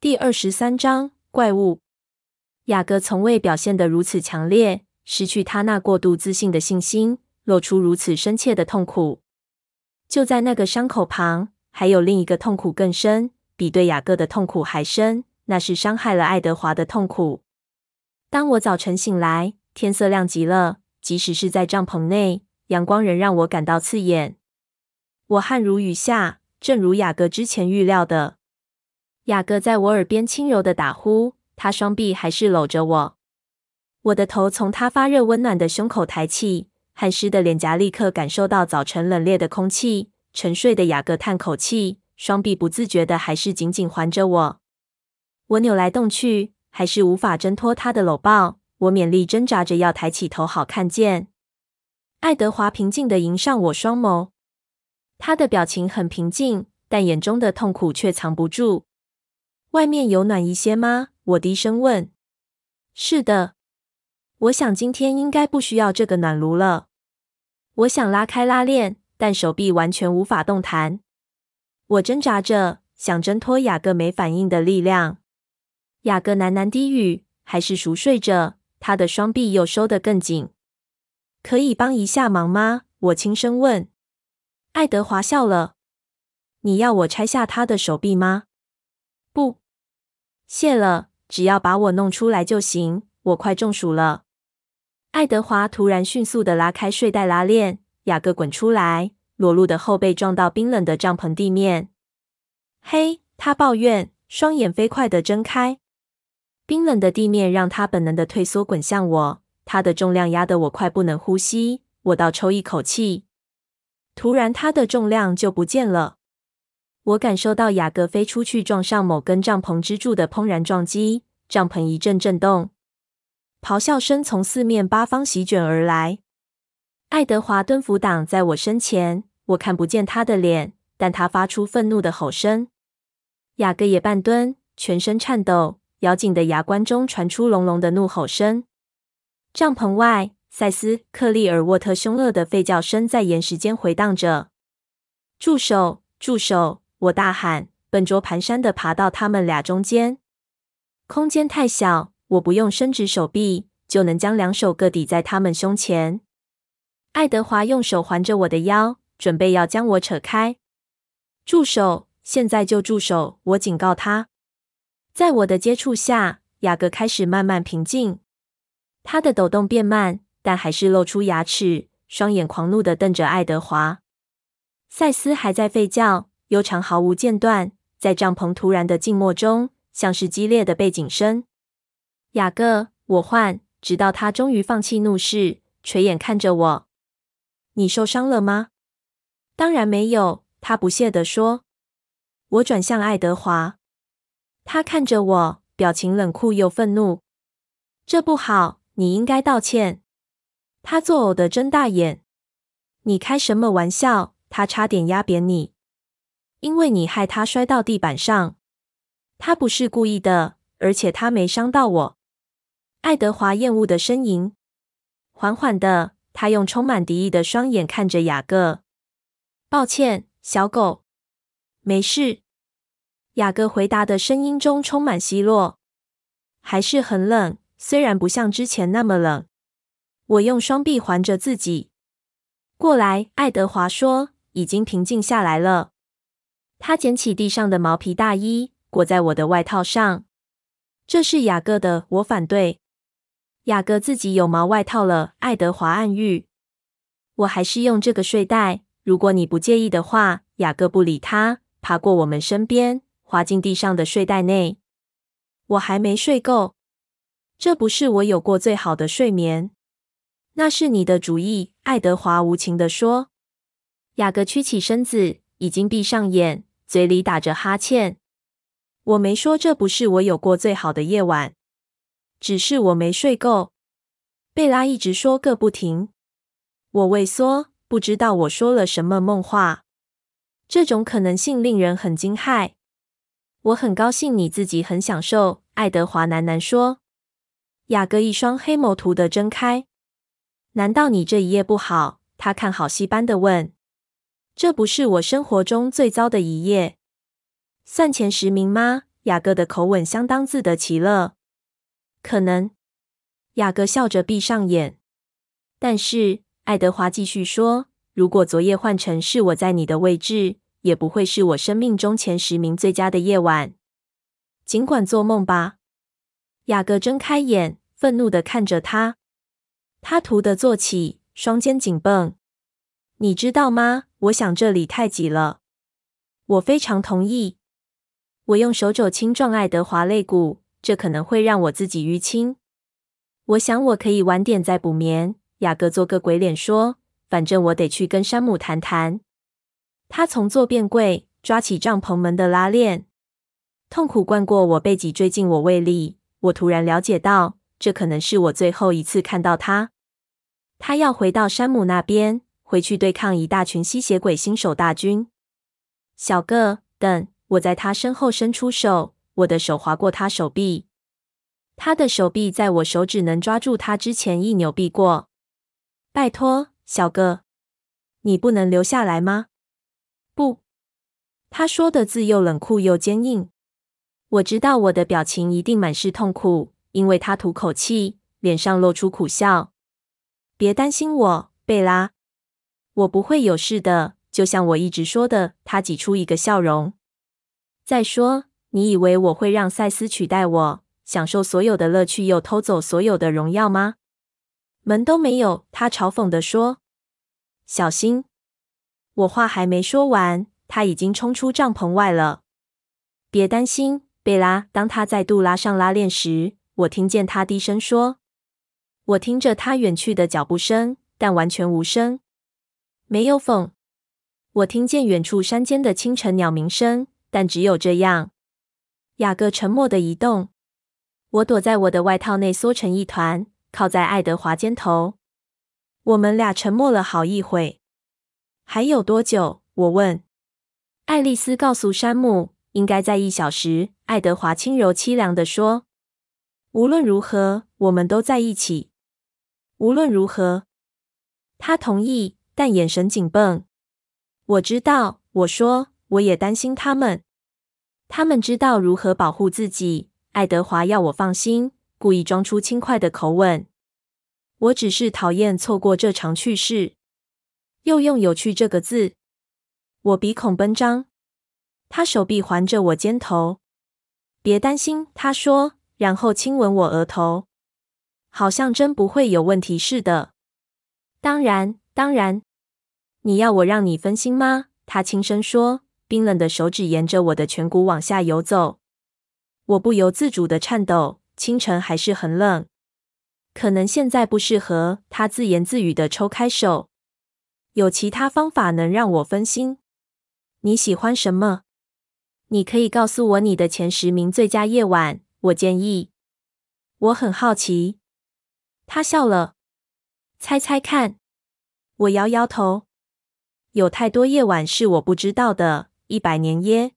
第二十三章怪物。雅各从未表现得如此强烈，失去他那过度自信的信心，露出如此深切的痛苦。就在那个伤口旁，还有另一个痛苦更深，比对雅各的痛苦还深，那是伤害了爱德华的痛苦。当我早晨醒来，天色亮极了，即使是在帐篷内，阳光仍让我感到刺眼。我汗如雨下，正如雅各之前预料的。雅各在我耳边轻柔的打呼，他双臂还是搂着我。我的头从他发热温暖的胸口抬起，汗湿的脸颊立刻感受到早晨冷冽的空气。沉睡的雅各叹口气，双臂不自觉的还是紧紧环着我。我扭来动去，还是无法挣脱他的搂抱。我勉力挣扎着要抬起头好看见。爱德华平静地迎上我双眸，他的表情很平静，但眼中的痛苦却藏不住。外面有暖一些吗？我低声问。是的，我想今天应该不需要这个暖炉了。我想拉开拉链，但手臂完全无法动弹。我挣扎着，想挣脱雅各没反应的力量。雅各喃喃低语，还是熟睡着，他的双臂又收得更紧。可以帮一下忙吗？我轻声问。爱德华笑了。你要我拆下他的手臂吗？谢了，只要把我弄出来就行。我快中暑了。爱德华突然迅速的拉开睡袋拉链，雅各滚出来，裸露的后背撞到冰冷的帐篷地面。嘿，他抱怨，双眼飞快地睁开。冰冷的地面让他本能地退缩，滚向我。他的重量压得我快不能呼吸。我倒抽一口气，突然他的重量就不见了。我感受到雅各飞出去，撞上某根帐篷支柱的砰然撞击，帐篷一阵震动，咆哮声从四面八方席卷而来。爱德华蹲伏挡在我身前，我看不见他的脸，但他发出愤怒的吼声。雅各也半蹲，全身颤抖，咬紧的牙关中传出隆隆的怒吼声。帐篷外，赛斯、克利尔沃特凶恶的吠叫声在岩石间回荡着。住手！住手！我大喊，笨拙蹒跚地爬到他们俩中间。空间太小，我不用伸直手臂就能将两手各抵在他们胸前。爱德华用手环着我的腰，准备要将我扯开。住手！现在就住手！我警告他。在我的接触下，雅各开始慢慢平静。他的抖动变慢，但还是露出牙齿，双眼狂怒地瞪着爱德华。赛斯还在吠叫。悠长毫无间断，在帐篷突然的静默中，像是激烈的背景声。雅各，我换，直到他终于放弃怒视，垂眼看着我。你受伤了吗？当然没有，他不屑地说。我转向爱德华，他看着我，表情冷酷又愤怒。这不好，你应该道歉。他作呕的睁大眼。你开什么玩笑？他差点压扁你。因为你害他摔到地板上，他不是故意的，而且他没伤到我。爱德华厌恶的呻吟。缓缓的，他用充满敌意的双眼看着雅各。抱歉，小狗。没事。雅各回答的声音中充满奚落。还是很冷，虽然不像之前那么冷。我用双臂环着自己。过来，爱德华说，已经平静下来了。他捡起地上的毛皮大衣，裹在我的外套上。这是雅各的，我反对。雅各自己有毛外套了，爱德华暗喻。我还是用这个睡袋，如果你不介意的话。雅各不理他，爬过我们身边，滑进地上的睡袋内。我还没睡够。这不是我有过最好的睡眠。那是你的主意，爱德华无情地说。雅各屈起身子，已经闭上眼。嘴里打着哈欠，我没说这不是我有过最好的夜晚，只是我没睡够。贝拉一直说个不停，我畏缩，不知道我说了什么梦话。这种可能性令人很惊骇。我很高兴你自己很享受，爱德华喃喃说。雅各一双黑眸突地睁开，难道你这一夜不好？他看好戏般的问。这不是我生活中最糟的一夜。算前十名吗？雅各的口吻相当自得其乐。可能。雅各笑着闭上眼。但是爱德华继续说：“如果昨夜换成是我在你的位置，也不会是我生命中前十名最佳的夜晚。尽管做梦吧。”雅各睁开眼，愤怒的看着他。他突的坐起，双肩紧绷。你知道吗？我想这里太挤了。我非常同意。我用手肘轻撞爱德华肋骨，这可能会让我自己淤青。我想我可以晚点再补眠。雅各做个鬼脸说：“反正我得去跟山姆谈谈。”他从坐便柜抓起帐篷门的拉链，痛苦灌过我背脊，坠进我胃里。我突然了解到，这可能是我最后一次看到他。他要回到山姆那边，回去对抗一大群吸血鬼新手大军。小个，等！我在他身后伸出手，我的手划过他手臂，他的手臂在我手指能抓住他之前一扭臂过。拜托，小个，你不能留下来吗？不，他说的字又冷酷又坚硬。我知道我的表情一定满是痛苦，因为他吐口气，脸上露出苦笑。别担心我，贝拉，我不会有事的。就像我一直说的，他挤出一个笑容。再说，你以为我会让赛斯取代我，享受所有的乐趣，又偷走所有的荣耀吗？门都没有。他嘲讽地说：“小心！”我话还没说完，他已经冲出帐篷外了。别担心。贝拉，当他再度拉上拉链时，我听见他低声说：“我听着他远去的脚步声，但完全无声，没有风。我听见远处山间的清晨鸟鸣声，但只有这样。”雅各沉默的移动。我躲在我的外套内，缩成一团，靠在爱德华肩头。我们俩沉默了好一会。还有多久？我问。爱丽丝告诉山姆。应该在一小时，爱德华轻柔凄凉地说：“无论如何，我们都在一起。无论如何。”他同意，但眼神紧绷。我知道，我说，我也担心他们。他们知道如何保护自己。爱德华要我放心，故意装出轻快的口吻。我只是讨厌错过这场趣事，又用“有趣”这个字。我鼻孔奔张。他手臂环着我肩头，别担心，他说，然后亲吻我额头，好像真不会有问题似的。当然，当然，你要我让你分心吗？他轻声说，冰冷的手指沿着我的颧骨往下游走，我不由自主的颤抖。清晨还是很冷，可能现在不适合。他自言自语的抽开手，有其他方法能让我分心？你喜欢什么？你可以告诉我你的前十名最佳夜晚，我建议。我很好奇。他笑了。猜猜看。我摇摇头。有太多夜晚是我不知道的。一百年耶。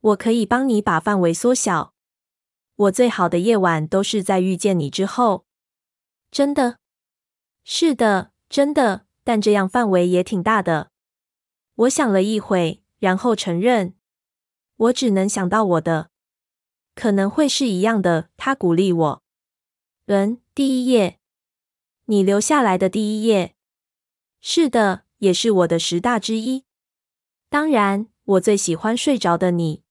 我可以帮你把范围缩小。我最好的夜晚都是在遇见你之后。真的？是的，真的。但这样范围也挺大的。我想了一会，然后承认。我只能想到我的，可能会是一样的。他鼓励我。嗯，第一页，你留下来的第一页，是的，也是我的十大之一。当然，我最喜欢睡着的你。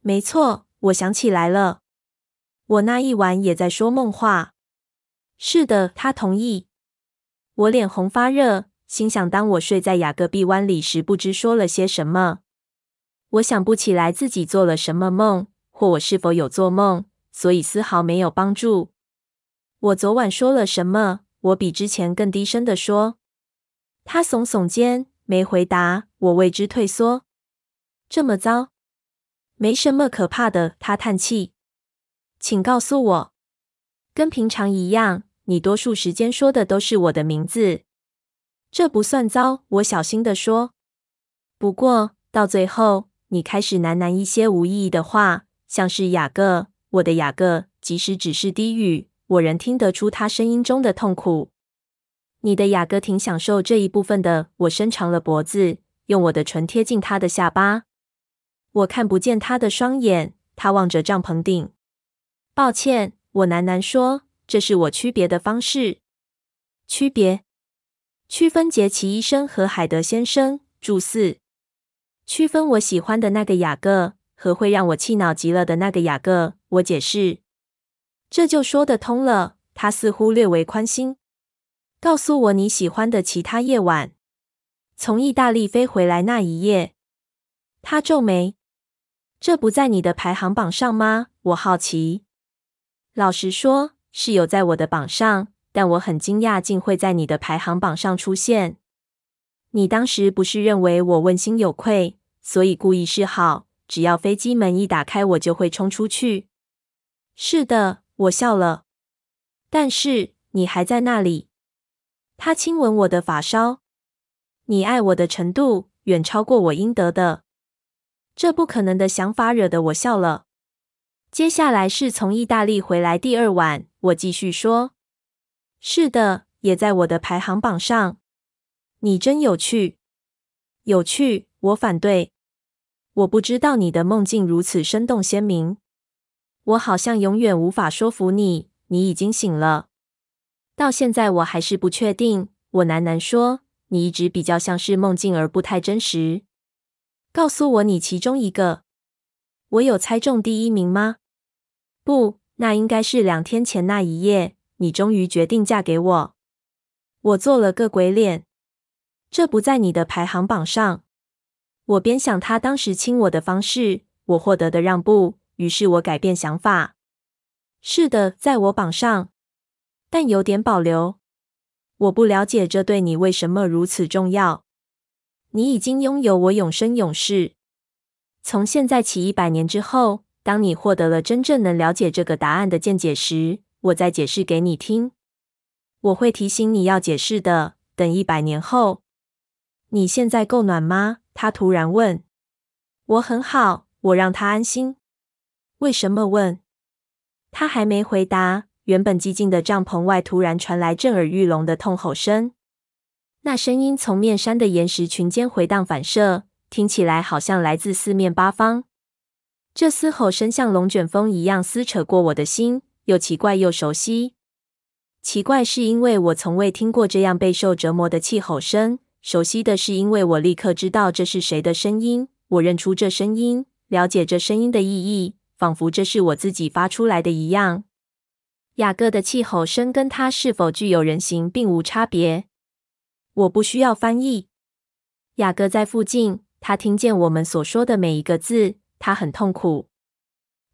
没错，我想起来了，我那一晚也在说梦话。是的，他同意。我脸红发热，心想：当我睡在雅各臂弯里时，不知说了些什么。我想不起来自己做了什么梦，或我是否有做梦，所以丝毫没有帮助。我昨晚说了什么？我比之前更低声地说。他耸耸肩，没回答。我为之退缩。这么糟？没什么可怕的。他叹气。请告诉我，跟平常一样，你多数时间说的都是我的名字。这不算糟。我小心地说。不过到最后。你开始喃喃一些无意义的话，像是雅各，我的雅各。即使只是低语，我仍听得出他声音中的痛苦。你的雅各挺享受这一部分的。我伸长了脖子，用我的唇贴近他的下巴。我看不见他的双眼，他望着帐篷顶。抱歉，我喃喃说，这是我区别的方式。区别？区分杰奇医生和海德先生。注四。区分我喜欢的那个雅各和会让我气恼极了的那个雅各。我解释。这就说得通了。他似乎略为宽心。告诉我你喜欢的其他夜晚。从意大利飞回来那一夜。他皱眉。这不在你的排行榜上吗？我好奇。老实说，是有在我的榜上，但我很惊讶竟会在你的排行榜上出现。你当时不是认为我问心有愧，所以故意示好，只要飞机门一打开，我就会冲出去？是的，我笑了。但是你还在那里。他亲吻我的发梢。你爱我的程度远超过我应得的。这不可能的想法惹得我笑了。接下来是从意大利回来第二晚，我继续说：“是的，也在我的排行榜上。”你真有趣，有趣。我反对。我不知道你的梦境如此生动鲜明。我好像永远无法说服你。你已经醒了。到现在我还是不确定。我喃喃说：“你一直比较像是梦境，而不太真实。”告诉我你其中一个。我有猜中第一名吗？不，那应该是两天前那一夜。你终于决定嫁给我。我做了个鬼脸。这不在你的排行榜上。我边想他当时亲我的方式，我获得的让步，于是我改变想法。是的，在我榜上，但有点保留。我不了解这对你为什么如此重要。你已经拥有我永生永世。从现在起一百年之后，当你获得了真正能了解这个答案的见解时，我再解释给你听。我会提醒你要解释的。等一百年后。你现在够暖吗？他突然问。我很好，我让他安心。为什么问？他还没回答。原本寂静的帐篷外突然传来震耳欲聋的痛吼声，那声音从面山的岩石群间回荡反射，听起来好像来自四面八方。这嘶吼声像龙卷风一样撕扯过我的心，又奇怪又熟悉。奇怪是因为我从未听过这样备受折磨的气吼声。熟悉的是，因为我立刻知道这是谁的声音，我认出这声音，了解这声音的意义，仿佛这是我自己发出来的一样。雅各的气吼声跟他是否具有人形并无差别。我不需要翻译。雅各在附近，他听见我们所说的每一个字。他很痛苦。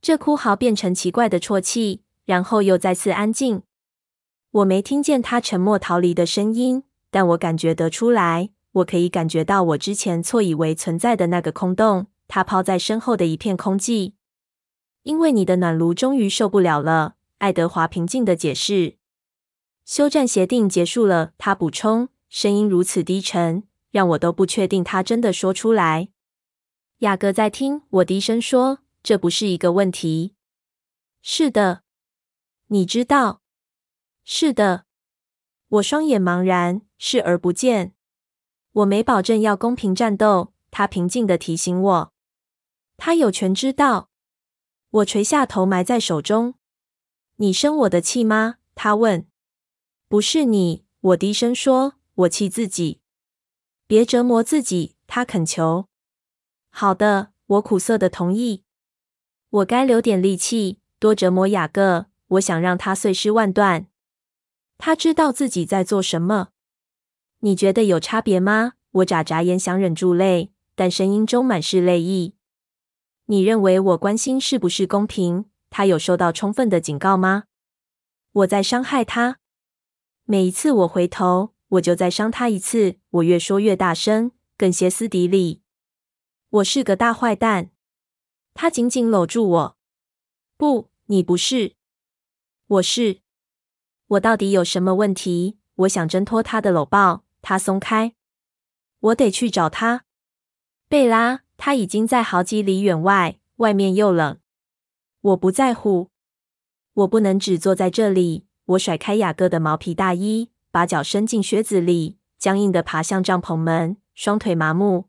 这哭嚎变成奇怪的啜泣，然后又再次安静。我没听见他沉默逃离的声音。但我感觉得出来，我可以感觉到我之前错以为存在的那个空洞，它抛在身后的一片空寂。因为你的暖炉终于受不了了，爱德华平静地解释。休战协定结束了，他补充，声音如此低沉，让我都不确定他真的说出来。雅各在听，我低声说，这不是一个问题。是的，你知道。是的。我双眼茫然，视而不见。我没保证要公平战斗，他平静地提醒我。他有权知道。我垂下头，埋在手中。你生我的气吗？他问。不是你，我低声说。我气自己。别折磨自己，他恳求。好的，我苦涩的同意。我该留点力气，多折磨雅各。我想让他碎尸万段。他知道自己在做什么。你觉得有差别吗？我眨眨眼，想忍住泪，但声音中满是泪意。你认为我关心是不是公平？他有受到充分的警告吗？我在伤害他。每一次我回头，我就再伤他一次。我越说越大声，更歇斯底里。我是个大坏蛋。他紧紧搂住我。不，你不是。我是。我到底有什么问题？我想挣脱他的搂抱，他松开。我得去找他，贝拉。他已经在好几里远外，外面又冷。我不在乎。我不能只坐在这里。我甩开雅各的毛皮大衣，把脚伸进靴子里，僵硬地爬向帐篷门，双腿麻木。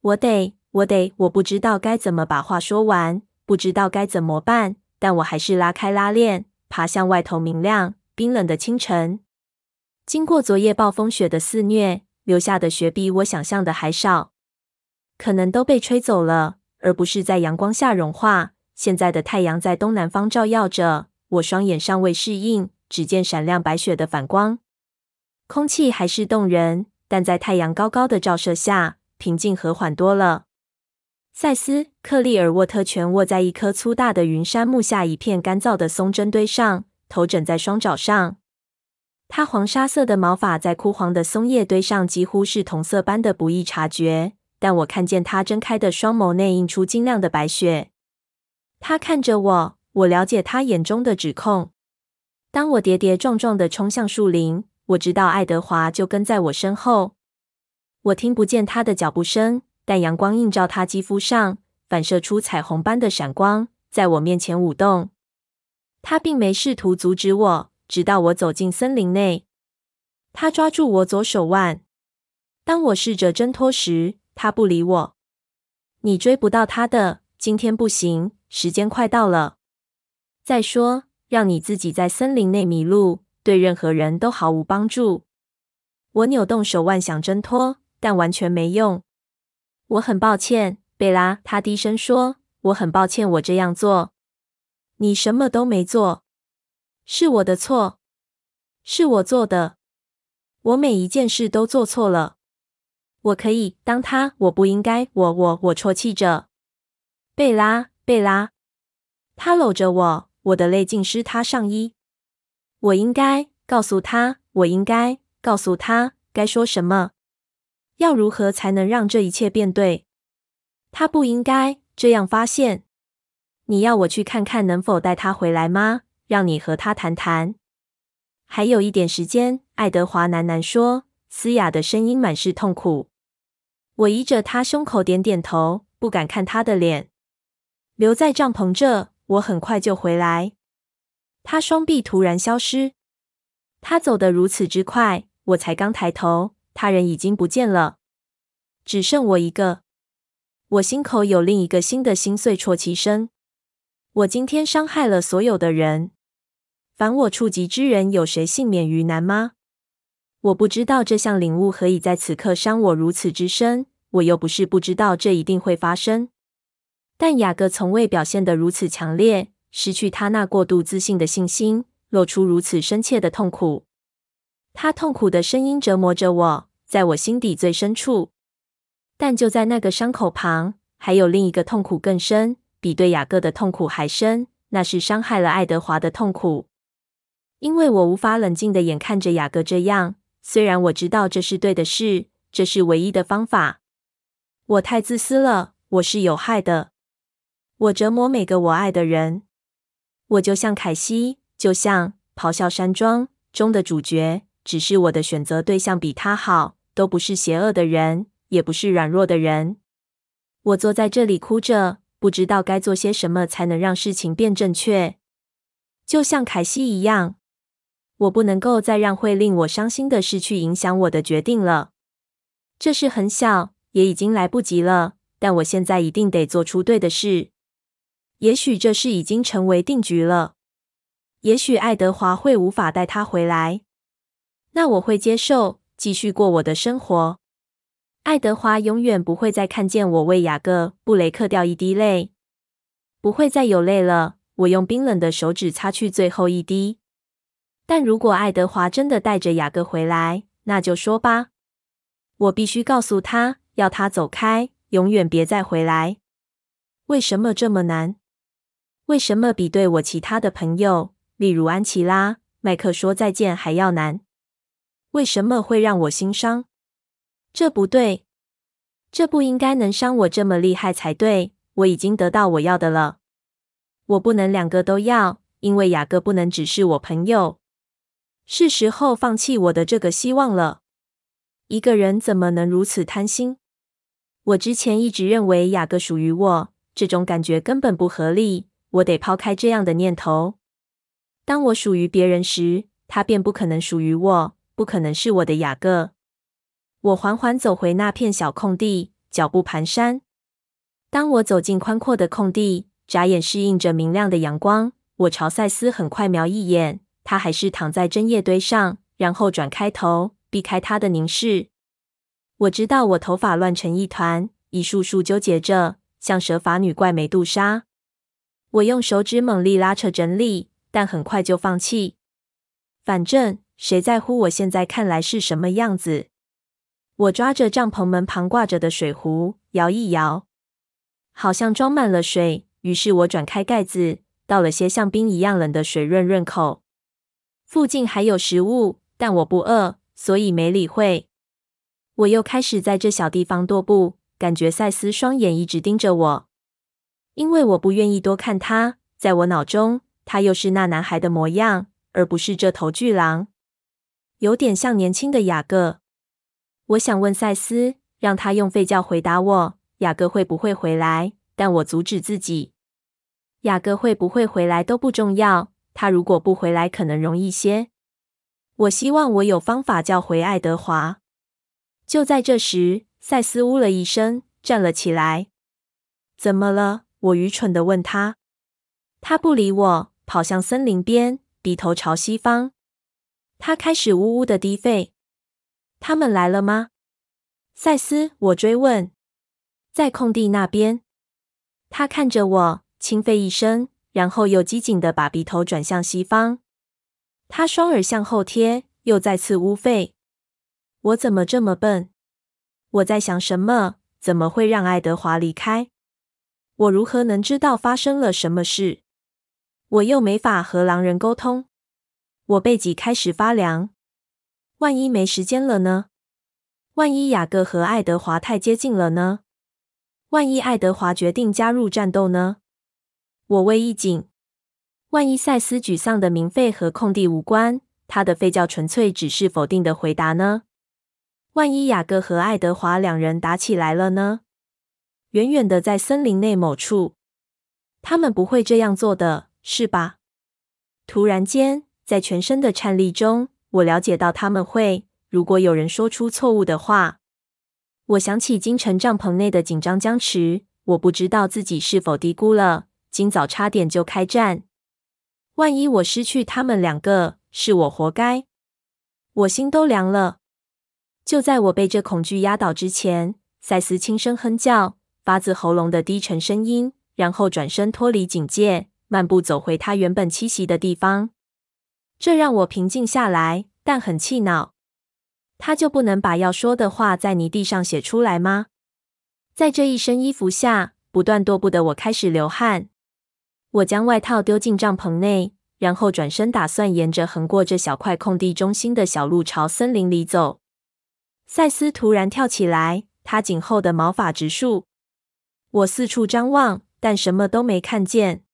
我得，我得，我不知道该怎么把话说完。不知道该怎么办，但我还是拉开拉链，爬向外头明亮、冰冷的清晨。经过昨夜暴风雪的肆虐，留下的雪比我想象的还少，可能都被吹走了，而不是在阳光下融化。现在的太阳在东南方照耀着，我双眼尚未适应，只见闪亮白雪的反光。空气还是冻人，但在太阳高高的照射下，平静和缓多了。赛斯·克利尔沃特蜷卧在一棵粗大的云杉木下一片干燥的松针堆上，头枕在双爪上。他黄沙色的毛发在枯黄的松叶堆上几乎是同色般的不易察觉，但我看见他睁开的双眸内映出晶亮的白雪。他看着我，我了解他眼中的指控。当我跌跌撞撞地冲向树林，我知道爱德华就跟在我身后。我听不见他的脚步声。但阳光映照他肌肤上，反射出彩虹般的闪光，在我面前舞动。他并没试图阻止我，直到我走进森林内。他抓住我左手腕。当我试着挣脱时，他不理我。你追不到他的，今天不行，时间快到了。再说，让你自己在森林内迷路，对任何人都毫无帮助。我扭动手腕想挣脱，但完全没用。我很抱歉，贝拉。他低声说：“我很抱歉，我这样做。你什么都没做，是我的错，是我做的。我每一件事都做错了。我可以当他，我不应该。我我我啜泣着，贝拉，贝拉。他搂着我，我的泪浸湿他上衣。我应该告诉他，我应该告诉他，该说什么。”要如何才能让这一切变对？他不应该这样发现。你要我去看看能否带他回来吗？让你和他谈谈。还有一点时间，爱德华喃喃说，嘶哑的声音满是痛苦。我依着他胸口点点头，不敢看他的脸。留在帐篷这，我很快就回来。他双臂突然消失。他走得如此之快，我才刚抬头。他人已经不见了，只剩我一个。我心口有另一个新的心碎啜泣声。我今天伤害了所有的人，凡我触及之人，有谁幸免于难吗？我不知道这项领悟何以在此刻伤我如此之深。我又不是不知道这一定会发生，但雅各从未表现得如此强烈，失去他那过度自信的信心，露出如此深切的痛苦。他痛苦的声音折磨着我，在我心底最深处。但就在那个伤口旁，还有另一个痛苦更深，比对雅各的痛苦还深。那是伤害了爱德华的痛苦。因为我无法冷静的眼看着雅各这样，虽然我知道这是对的事，这是唯一的方法。我太自私了，我是有害的。我折磨每个我爱的人。我就像凯西，就像《咆哮山庄》中的主角。只是我的选择对象比他好，都不是邪恶的人，也不是软弱的人。我坐在这里哭着，不知道该做些什么才能让事情变正确。就像凯西一样，我不能够再让会令我伤心的事去影响我的决定了。这事很小，也已经来不及了，但我现在一定得做出对的事。也许这事已经成为定局了。也许爱德华会无法带他回来。那我会接受，继续过我的生活。爱德华永远不会再看见我为雅各·布雷克掉一滴泪，不会再有泪了。我用冰冷的手指擦去最后一滴。但如果爱德华真的带着雅各回来，那就说吧。我必须告诉他，要他走开，永远别再回来。为什么这么难？为什么比对我其他的朋友，例如安琪拉、麦克说再见还要难？为什么会让我心伤？这不对，这不应该能伤我这么厉害才对。我已经得到我要的了，我不能两个都要，因为雅各不能只是我朋友。是时候放弃我的这个希望了。一个人怎么能如此贪心？我之前一直认为雅各属于我，这种感觉根本不合理。我得抛开这样的念头。当我属于别人时，他便不可能属于我。不可能是我的雅各。我缓缓走回那片小空地，脚步蹒跚。当我走进宽阔的空地，眨眼适应着明亮的阳光。我朝赛斯很快瞄一眼，他还是躺在针叶堆上，然后转开头，避开他的凝视。我知道我头发乱成一团，一束束纠结着，像蛇发女怪美杜莎。我用手指猛力拉扯整理，但很快就放弃。反正谁在乎我现在看来是什么样子？我抓着帐篷门旁挂着的水壶，摇一摇，好像装满了水。于是我转开盖子，倒了些像冰一样冷的水润润口。附近还有食物，但我不饿，所以没理会。我又开始在这小地方踱步，感觉赛斯双眼一直盯着我，因为我不愿意多看他。在我脑中，他又是那男孩的模样，而不是这头巨狼，有点像年轻的雅各。我想问赛斯，让他用吠叫回答我，雅各会不会回来？但我阻止自己。雅各会不会回来都不重要，他如果不回来，可能容易些。我希望我有方法叫回爱德华。就在这时，赛斯呜了一声，站了起来。怎么了？我愚蠢地问他。他不理我，跑向森林边，低头朝西方。他开始呜呜地低吠。他们来了吗？赛斯，我追问。在空地那边。他看着我，轻吠一声，然后又机警地把鼻头转向西方。他双耳向后贴，又再次呜吠。我怎么这么笨？我在想什么？怎么会让爱德华离开？我如何能知道发生了什么事？我又没法和狼人沟通。我背脊开始发凉。万一没时间了呢？万一雅各和爱德华太接近了呢？万一爱德华决定加入战斗呢？我胃一紧。万一赛斯沮丧的鸣吠和空地无关，他的吠叫纯粹只是否定的回答呢？万一雅各和爱德华两人打起来了呢？远远的在森林内某处，他们不会这样做的，是吧？突然间，在全身的颤栗中，我了解到他们会。如果有人说出错误的话，我想起京城帐篷内的紧张僵持。我不知道自己是否低估了，今早差点就开战。万一我失去他们两个，是我活该。我心都凉了。就在我被这恐惧压倒之前，赛斯轻声哼叫，发自喉咙的低沉声音，然后转身脱离警戒，漫步走回他原本栖息的地方。这让我平静下来，但很气恼。他就不能把要说的话在泥地上写出来吗？在这一身衣服下不断踱步的我开始流汗。我将外套丢进帐篷内，然后转身打算沿着横过这小块空地中心的小路朝森林里走。赛斯突然跳起来，他颈后的毛发直竖。我四处张望，但什么都没看见。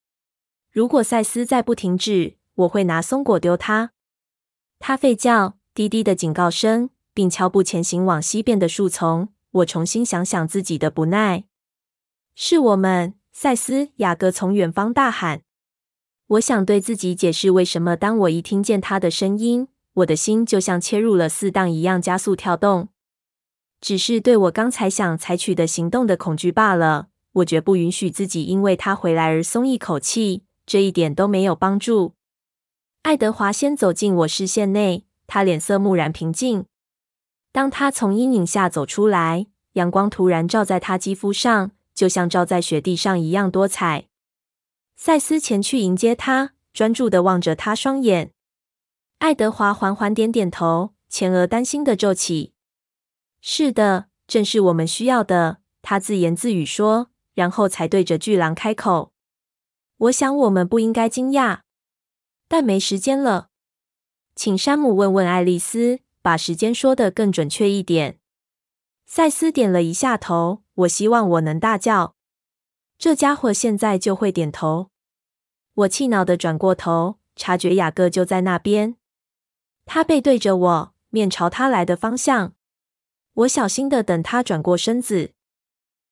如果赛斯再不停止，我会拿松果丢他。他吠叫，低低的警告声。并悄步前行往西边的树丛。我重新想想自己的不耐。是我们，赛斯，雅各从远方大喊。我想对自己解释为什么，当我一听见他的声音，我的心就像切入了四档一样加速跳动。只是对我刚才想采取的行动的恐惧罢了。我绝不允许自己因为他回来而松一口气，这一点都没有帮助。爱德华先走进我视线内，他脸色木然平静。当他从阴影下走出来，阳光突然照在他肌肤上，就像照在雪地上一样多彩。赛斯前去迎接他，专注的望着他双眼。爱德华缓缓点点头，前额担心的皱起。“是的，正是我们需要的。”他自言自语说，然后才对着巨狼开口：“我想我们不应该惊讶，但没时间了，请山姆问问爱丽丝。”把时间说得更准确一点。赛斯点了一下头。我希望我能大叫。这家伙现在就会点头。我气恼地转过头，察觉雅各就在那边。他背对着我，面朝他来的方向。我小心地等他转过身子。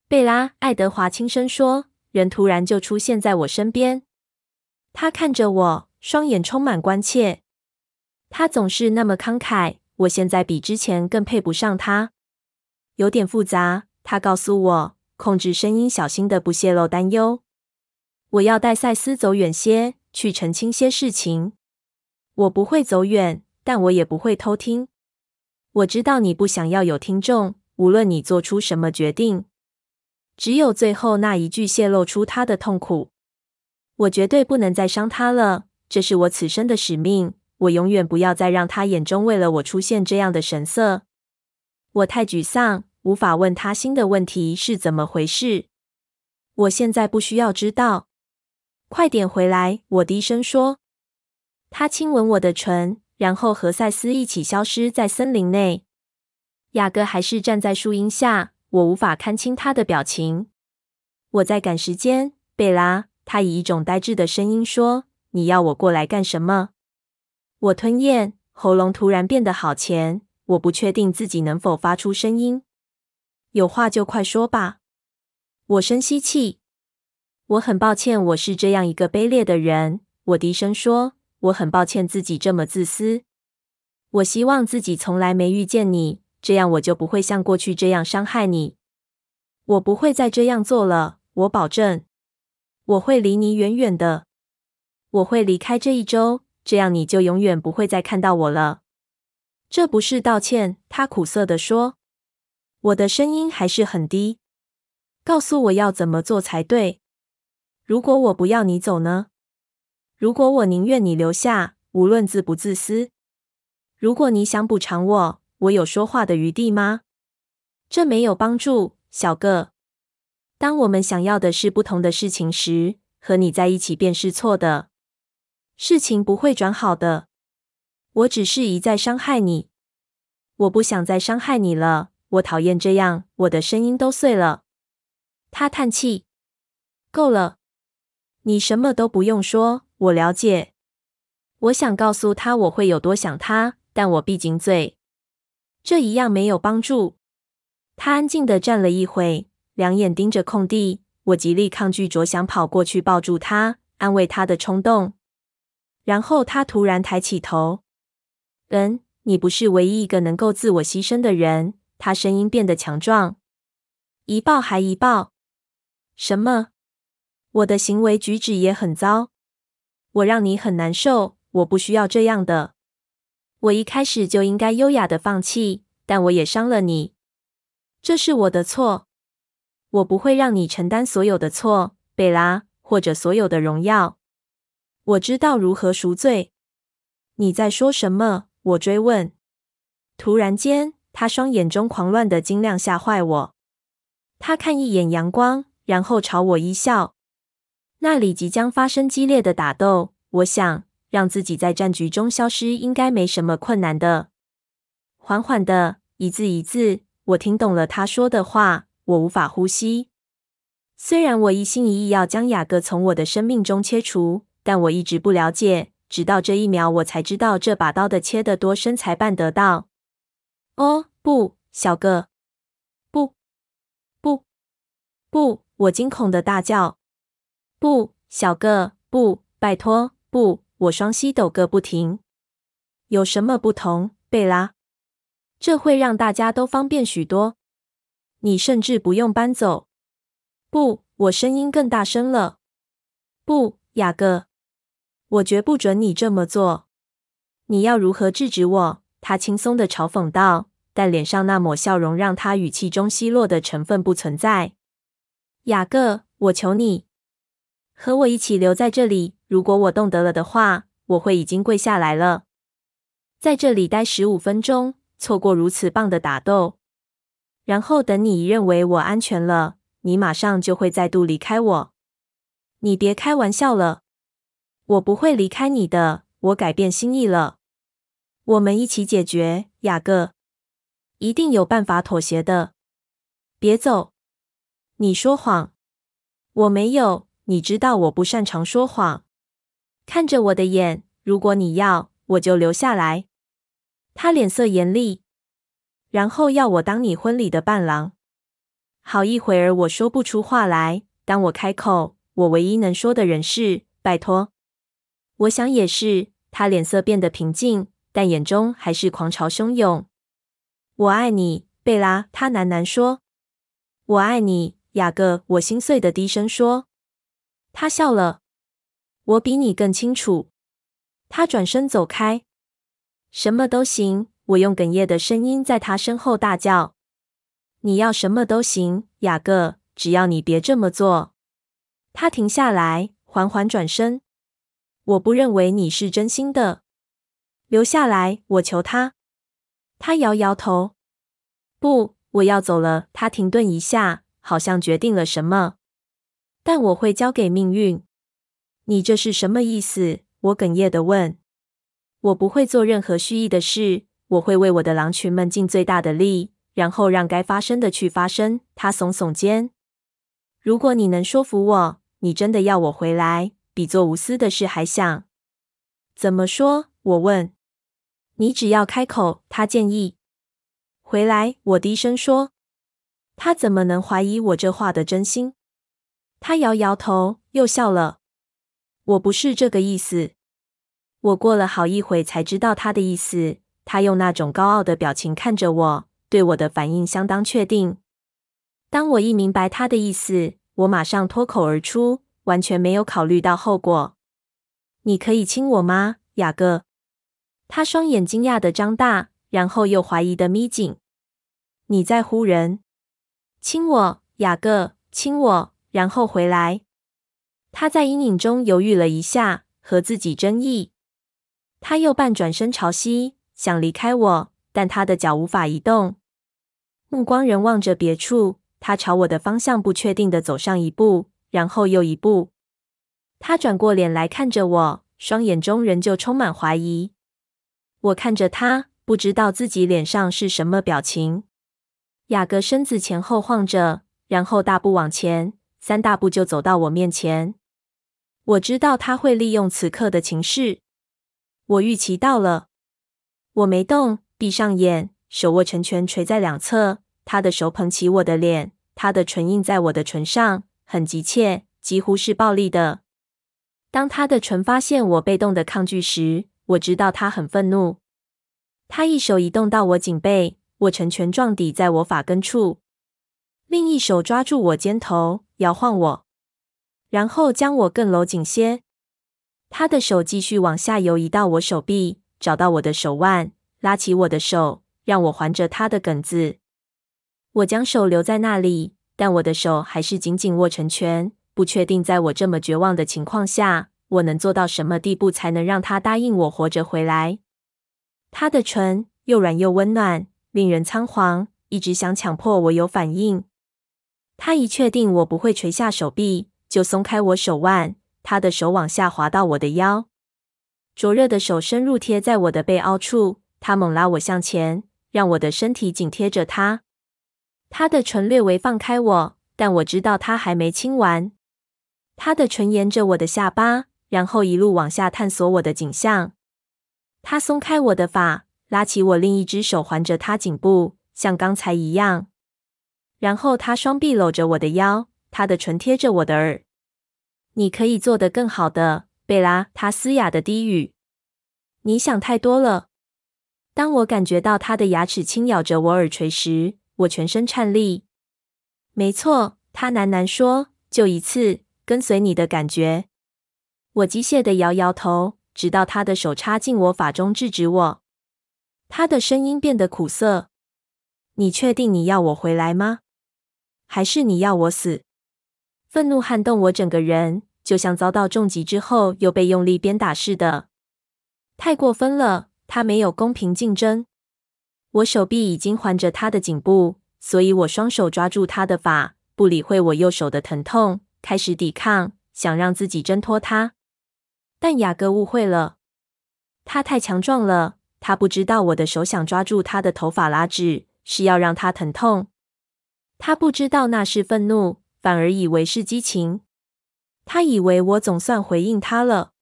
贝拉，爱德华轻声说，人突然就出现在我身边。他看着我，双眼充满关切。他总是那么慷慨。我现在比之前更配不上他，有点复杂。他告诉我，控制声音，小心的不泄露担忧。我要带赛斯走远些，去澄清些事情。我不会走远，但我也不会偷听。我知道你不想要有听众，无论你做出什么决定。只有最后那一句泄露出他的痛苦。我绝对不能再伤他了，这是我此生的使命。我永远不要再让他眼中为了我出现这样的神色。我太沮丧，无法问他新的问题是怎么回事。我现在不需要知道。快点回来！我低声说。他亲吻我的唇，然后和赛斯一起消失在森林内。雅各还是站在树荫下，我无法看清他的表情。我在赶时间，贝拉。他以一种呆滞的声音说：“你要我过来干什么？”我吞咽，喉咙突然变得好甜。我不确定自己能否发出声音。有话就快说吧。我深吸气。我很抱歉，我是这样一个卑劣的人。我低声说：“我很抱歉自己这么自私。我希望自己从来没遇见你，这样我就不会像过去这样伤害你。我不会再这样做了，我保证。我会离你远远的。我会离开这一周。”这样你就永远不会再看到我了。这不是道歉，他苦涩地说。我的声音还是很低。告诉我要怎么做才对。如果我不要你走呢？如果我宁愿你留下，无论自不自私。如果你想补偿我，我有说话的余地吗？这没有帮助，小个。当我们想要的是不同的事情时，和你在一起便是错的。事情不会转好的。我只是一再伤害你。我不想再伤害你了。我讨厌这样。我的声音都碎了。他叹气。够了。你什么都不用说。我了解。我想告诉他我会有多想他，但我闭紧嘴。这一样没有帮助。他安静地站了一会，两眼盯着空地。我极力抗拒着想跑过去抱住他，安慰他的冲动。然后他突然抬起头。“嗯，你不是唯一一个能够自我牺牲的人。”他声音变得强壮。“一抱还一抱？什么？我的行为举止也很糟。我让你很难受。我不需要这样的。我一开始就应该优雅的放弃，但我也伤了你。这是我的错。我不会让你承担所有的错，贝拉，或者所有的荣耀。”我知道如何赎罪。你在说什么？我追问。突然间，他双眼中狂乱的晶亮吓坏我。他看一眼阳光，然后朝我一笑。那里即将发生激烈的打斗。我想，让自己在战局中消失应该没什么困难的。缓缓的，一字一字，我听懂了他说的话。我无法呼吸。虽然我一心一意要将雅各从我的生命中切除。但我一直不了解，直到这一秒，我才知道这把刀的切得多深才办得到。哦，不，小个，不，不，不！我惊恐的大叫：“不，小个，不，拜托，不！”我双膝抖个不停。有什么不同，贝拉？这会让大家都方便许多。你甚至不用搬走。不，我声音更大声了。不，雅各。我绝不准你这么做！你要如何制止我？他轻松的嘲讽道，但脸上那抹笑容让他语气中奚落的成分不存在。雅各，我求你和我一起留在这里。如果我动得了的话，我会已经跪下来了。在这里待十五分钟，错过如此棒的打斗，然后等你认为我安全了，你马上就会再度离开我。你别开玩笑了。我不会离开你的，我改变心意了。我们一起解决，雅各，一定有办法妥协的。别走，你说谎。我没有，你知道我不擅长说谎。看着我的眼，如果你要，我就留下来。他脸色严厉，然后要我当你婚礼的伴郎。好一会儿，我说不出话来。当我开口，我唯一能说的人是拜托。我想也是。他脸色变得平静，但眼中还是狂潮汹涌。我爱你，贝拉。他喃喃说：“我爱你，雅各。”我心碎的低声说。他笑了。我比你更清楚。他转身走开。什么都行，我用哽咽的声音在他身后大叫。你要什么都行，雅各，只要你别这么做。他停下来，缓缓转身。我不认为你是真心的。留下来，我求他。他摇摇头。不，我要走了。他停顿一下，好像决定了什么。但我会交给命运。你这是什么意思？我哽咽的问。我不会做任何蓄意的事。我会为我的狼群们尽最大的力，然后让该发生的去发生。他耸耸肩。如果你能说服我，你真的要我回来，比做无私的事还想。怎么说？我问。你只要开口，他建议。回来，我低声说。他怎么能怀疑我这话的真心？他摇摇头，又笑了。我不是这个意思。我过了好一会才知道他的意思。他用那种高傲的表情看着我，对我的反应相当确定。当我一明白他的意思，我马上脱口而出，完全没有考虑到后果。你可以亲我吗，雅各？他双眼惊讶的张大。然后又怀疑的眯紧。你在唬人？亲我，雅各，亲我，然后回来。他在阴影中犹豫了一下，和自己争议。他又半转身朝西，想离开我，但他的脚无法移动，目光仍望着别处。他朝我的方向不确定地走上一步，然后又一步。他转过脸来看着我，双眼中仍旧充满怀疑。我看着他。不知道自己脸上是什么表情。雅各身子前后晃着，然后大步往前，三大步就走到我面前。我知道他会利用此刻的情势，我预期到了。我没动，闭上眼，手握成拳垂在两侧。他的手捧起我的脸，他的唇印在我的唇上，很急切，几乎是暴力的。当他的唇发现我被动的抗拒时，我知道他很愤怒。他一手移动到我颈背，握成拳状抵在我发根处，另一手抓住我肩头，摇晃我，然后将我更搂紧些。他的手继续往下游移到我手臂，找到我的手腕，拉起我的手，让我环着他的梗子。我将手留在那里，但我的手还是紧紧握成拳，不确定在我这么绝望的情况下，我能做到什么地步才能让他答应我活着回来。他的唇又软又温暖，令人仓皇，一直想强迫我有反应。他一确定我不会垂下手臂，就松开我手腕。他的手往下滑到我的腰，灼热的手深入贴在我的背凹处。他猛拉我向前，让我的身体紧贴着他。他的唇略微放开我，但我知道他还没亲完。他的唇沿着我的下巴，然后一路往下探索我的颈项。他松开我的发，拉起我另一只手环着他颈部，像刚才一样。然后他双臂搂着我的腰，他的唇贴着我的耳。你可以做得更好的，贝拉。他嘶哑的低语。你想太多了。当我感觉到他的牙齿轻咬着我耳垂时，我全身颤栗。没错，他喃喃说，就一次，跟随你的感觉。我机械地摇摇头。直到他的手插进我发中制止我，他的声音变得苦涩。你确定你要我回来吗？还是你要我死？愤怒撼动我整个人，就像遭到重击之后又被用力鞭打似的。太过分了！他没有公平竞争。我手臂已经环着他的颈部，所以我双手抓住他的发，不理会我右手的疼痛，开始抵抗，想让自己挣脱他。但雅各误会了，他太强壮了。他不知道我的手想抓住他的头发拉直，是要让他疼痛。他不知道那是愤怒，反而以为是激情。他以为我总算回应他了。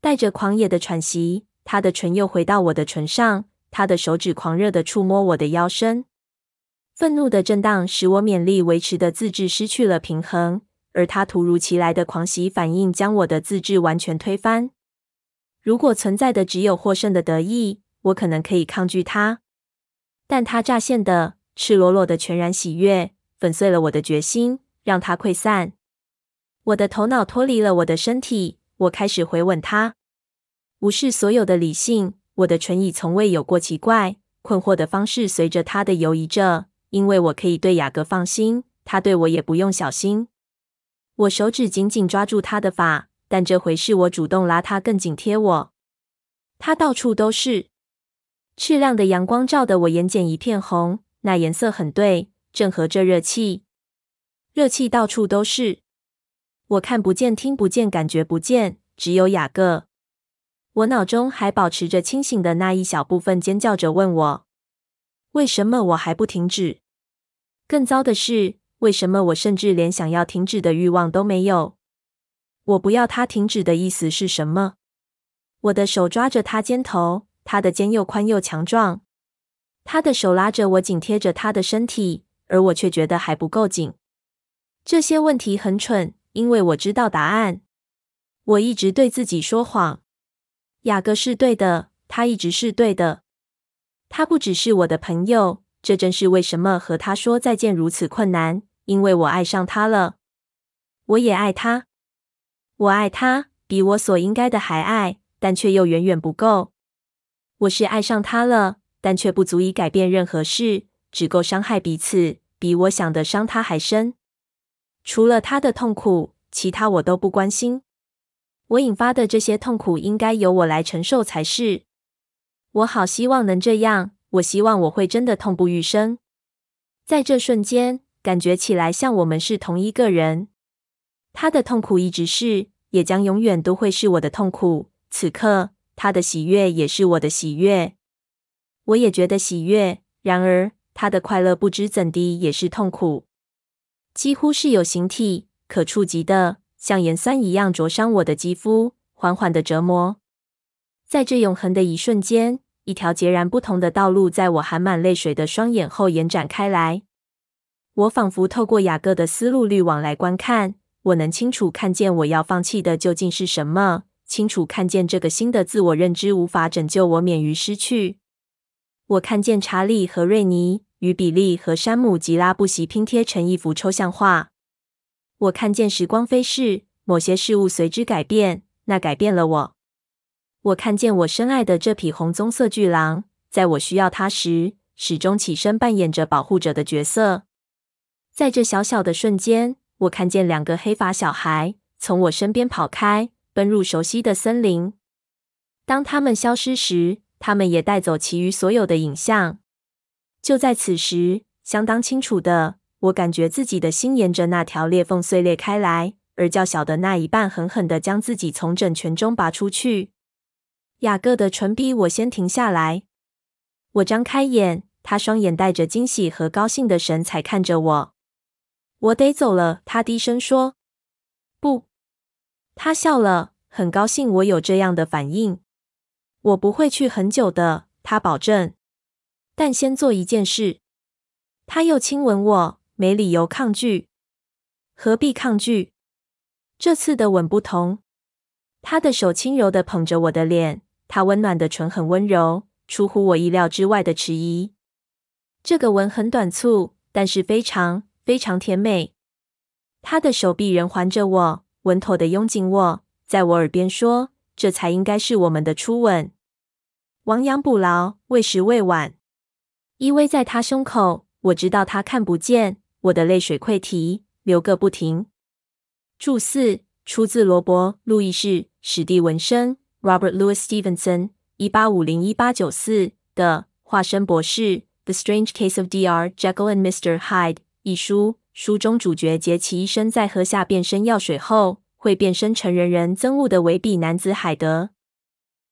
带着狂野的喘息，他的唇又回到我的唇上，他的手指狂热地触摸我的腰身。愤怒的震荡使我勉力维持的自制失去了平衡。而他突如其来的狂喜反应将我的自制完全推翻。如果存在的只有获胜的得意，我可能可以抗拒他。但他乍现的赤裸裸的全然喜悦，粉碎了我的决心，让它溃散。我的头脑脱离了我的身体，我开始回吻他，无视所有的理性。我的唇以从未有过奇怪、困惑的方式随着他的游移着，因为我可以对雅各放心，他对我也不用小心。我手指紧紧抓住他的发，但这回是我主动拉他更紧贴我。他到处都是，赤亮的阳光照得我眼睑一片红，那颜色很对，正合着热气。热气到处都是，我看不见、听不见、感觉不见，只有雅各。我脑中还保持着清醒的那一小部分，尖叫着问我：为什么我还不停止？更糟的是，为什么我甚至连想要停止的欲望都没有？我不要他停止的意思是什么？我的手抓着他肩头，他的肩又宽又强壮，他的手拉着我，紧贴着他的身体，而我却觉得还不够紧。这些问题很蠢，因为我知道答案。我一直对自己说谎。雅各是对的，他一直是对的。他不只是我的朋友，这正是为什么和他说再见如此困难，因为我爱上他了。我也爱他，我爱他比我所应该的还爱，但却又远远不够。我是爱上他了，但却不足以改变任何事，只够伤害彼此，比我想的伤他还深。除了他的痛苦，其他我都不关心。我引发的这些痛苦应该由我来承受才是。我好希望能这样。我希望我会真的痛不欲生。在这瞬间，感觉起来像我们是同一个人。他的痛苦一直是，也将永远都会是我的痛苦。此刻，他的喜悦也是我的喜悦。我也觉得喜悦。然而，他的快乐不知怎地也是痛苦，几乎是有形体可触及的。像盐酸一样灼伤我的肌肤，缓缓的折磨。在这永恒的一瞬间，一条截然不同的道路在我含满泪水的双眼后延展开来。我仿佛透过雅各的思路滤网来观看，我能清楚看见我要放弃的究竟是什么，清楚看见这个新的自我认知无法拯救我免于失去。我看见查理和瑞尼与比利和山姆吉拉不惜拼贴成一幅抽象画。我看见时光飞逝，某些事物随之改变，那改变了我。我看见我深爱的这匹红棕色巨狼，在我需要它时，始终起身扮演着保护者的角色。在这小小的瞬间，我看见两个黑发小孩从我身边跑开，奔入熟悉的森林。当他们消失时，他们也带走其余所有的影像。就在此时，相当清楚的。我感觉自己的心沿着那条裂缝碎裂开来，而较小的那一半狠狠地将自己从整圈中拔出去。雅各的唇比我先停下来。我张开眼，他双眼带着惊喜和高兴的神采看着我。我得走了，他低声说。不，他笑了，很高兴我有这样的反应。我不会去很久的，他保证。但先做一件事。他又亲吻我。没理由抗拒，何必抗拒？这次的吻不同，他的手轻柔的捧着我的脸，他温暖的唇很温柔，出乎我意料之外的迟疑。这个吻很短促，但是非常非常甜美。他的手臂仍环着我，稳妥地拥紧我，在我耳边说：“这才应该是我们的初吻。”亡羊补牢，为时未晚。依偎在他胸口，我知道他看不见。我的泪水溃堤，流个不停。注释出自罗伯·路易士·史蒂文森 （Robert Louis Stevenson，一八五零一八九四）的《化身博士》（The Strange Case of Dr. Jekyll and Mr. Hyde） 一书。书中主角杰奇医生在喝下变身药水后，会变身成人人憎恶的维比男子海德。